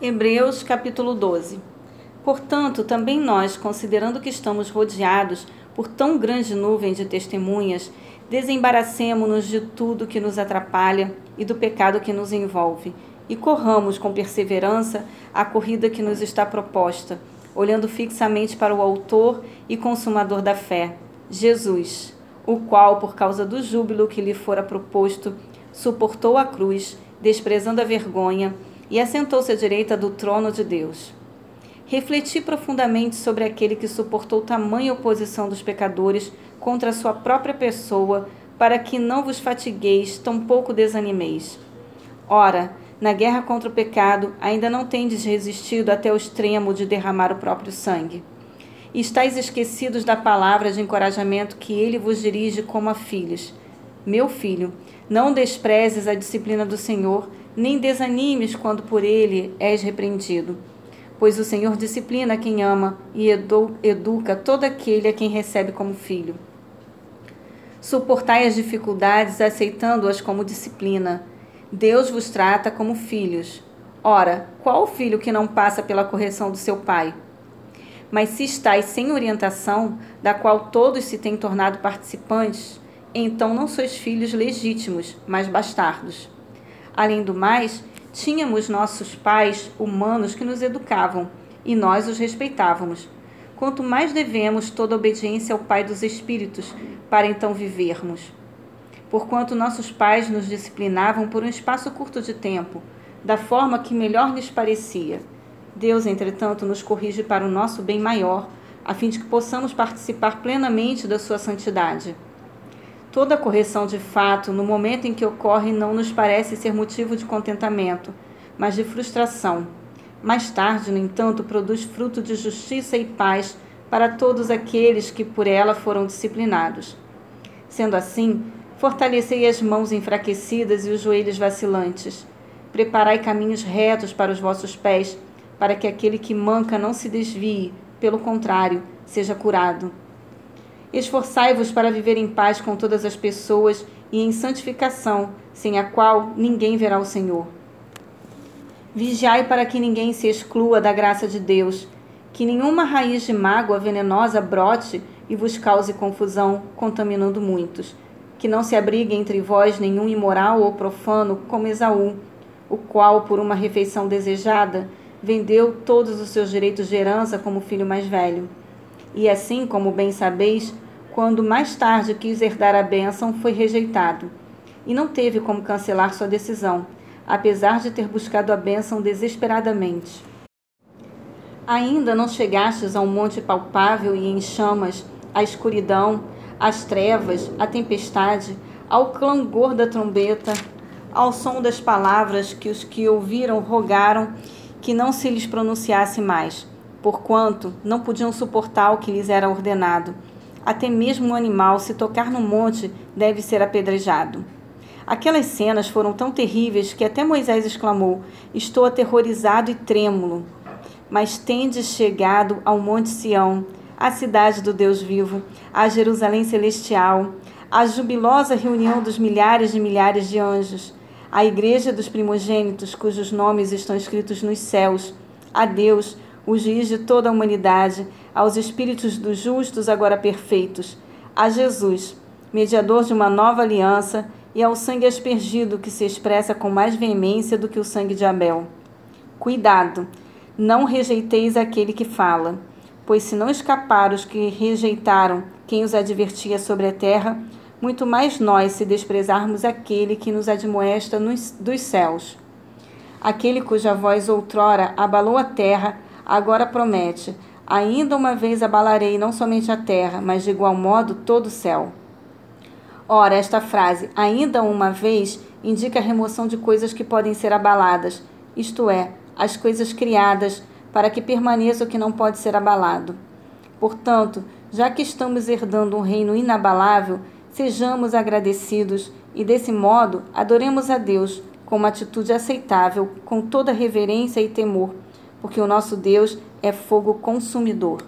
Hebreus capítulo 12. Portanto, também nós, considerando que estamos rodeados por tão grande nuvem de testemunhas, desembaracemo-nos de tudo que nos atrapalha e do pecado que nos envolve, e corramos com perseverança a corrida que nos está proposta, olhando fixamente para o Autor e Consumador da fé, Jesus, o qual, por causa do júbilo que lhe fora proposto, suportou a cruz, desprezando a vergonha, e assentou-se à direita do trono de Deus. Refleti profundamente sobre aquele que suportou tamanha oposição dos pecadores contra a sua própria pessoa, para que não vos fatigueis, tampouco desanimeis. Ora, na guerra contra o pecado, ainda não tendes resistido até o extremo de derramar o próprio sangue. E estáis esquecidos da palavra de encorajamento que ele vos dirige como a filhos. Meu filho, não desprezes a disciplina do Senhor, nem desanimes quando por ele és repreendido. Pois o Senhor disciplina quem ama e edu educa todo aquele a quem recebe como filho. Suportai as dificuldades, aceitando-as como disciplina. Deus vos trata como filhos. Ora, qual filho que não passa pela correção do seu pai? Mas se estáis sem orientação, da qual todos se têm tornado participantes, então não sois filhos legítimos, mas bastardos. Além do mais, tínhamos nossos pais humanos que nos educavam e nós os respeitávamos. Quanto mais devemos toda obediência ao Pai dos Espíritos, para então vivermos. Porquanto nossos pais nos disciplinavam por um espaço curto de tempo, da forma que melhor lhes parecia. Deus, entretanto, nos corrige para o nosso bem maior, a fim de que possamos participar plenamente da sua santidade. Toda correção de fato, no momento em que ocorre, não nos parece ser motivo de contentamento, mas de frustração. Mais tarde, no entanto, produz fruto de justiça e paz para todos aqueles que por ela foram disciplinados. Sendo assim, fortalecei as mãos enfraquecidas e os joelhos vacilantes. Preparai caminhos retos para os vossos pés, para que aquele que manca não se desvie, pelo contrário, seja curado. Esforçai-vos para viver em paz com todas as pessoas e em santificação, sem a qual ninguém verá o Senhor. Vigiai para que ninguém se exclua da graça de Deus, que nenhuma raiz de mágoa venenosa brote e vos cause confusão, contaminando muitos. Que não se abrigue entre vós nenhum imoral ou profano, como Esaú, o qual, por uma refeição desejada, vendeu todos os seus direitos de herança como filho mais velho. E assim, como bem sabeis, quando mais tarde quis herdar a bênção, foi rejeitado. E não teve como cancelar sua decisão, apesar de ter buscado a bênção desesperadamente. Ainda não chegastes a um monte palpável e em chamas, à escuridão, às trevas, à tempestade, ao clangor da trombeta, ao som das palavras que os que ouviram rogaram que não se lhes pronunciasse mais porquanto não podiam suportar o que lhes era ordenado. Até mesmo o animal, se tocar no monte, deve ser apedrejado. Aquelas cenas foram tão terríveis que até Moisés exclamou: Estou aterrorizado e trêmulo. Mas tendes chegado ao Monte Sião, à cidade do Deus vivo, à Jerusalém celestial, à jubilosa reunião dos milhares de milhares de anjos, à igreja dos primogênitos, cujos nomes estão escritos nos céus, a Deus, o juiz de toda a humanidade, aos espíritos dos justos agora perfeitos, a Jesus, mediador de uma nova aliança, e ao sangue aspergido que se expressa com mais veemência do que o sangue de Abel. Cuidado, não rejeiteis aquele que fala, pois se não escapar os que rejeitaram quem os advertia sobre a terra, muito mais nós se desprezarmos aquele que nos admoesta nos, dos céus. Aquele cuja voz outrora abalou a terra, agora promete: Ainda uma vez abalarei não somente a terra, mas de igual modo todo o céu. Ora, esta frase, ainda uma vez, indica a remoção de coisas que podem ser abaladas, isto é, as coisas criadas, para que permaneça o que não pode ser abalado. Portanto, já que estamos herdando um reino inabalável, sejamos agradecidos e, desse modo, adoremos a Deus com uma atitude aceitável, com toda reverência e temor porque o nosso Deus é fogo consumidor.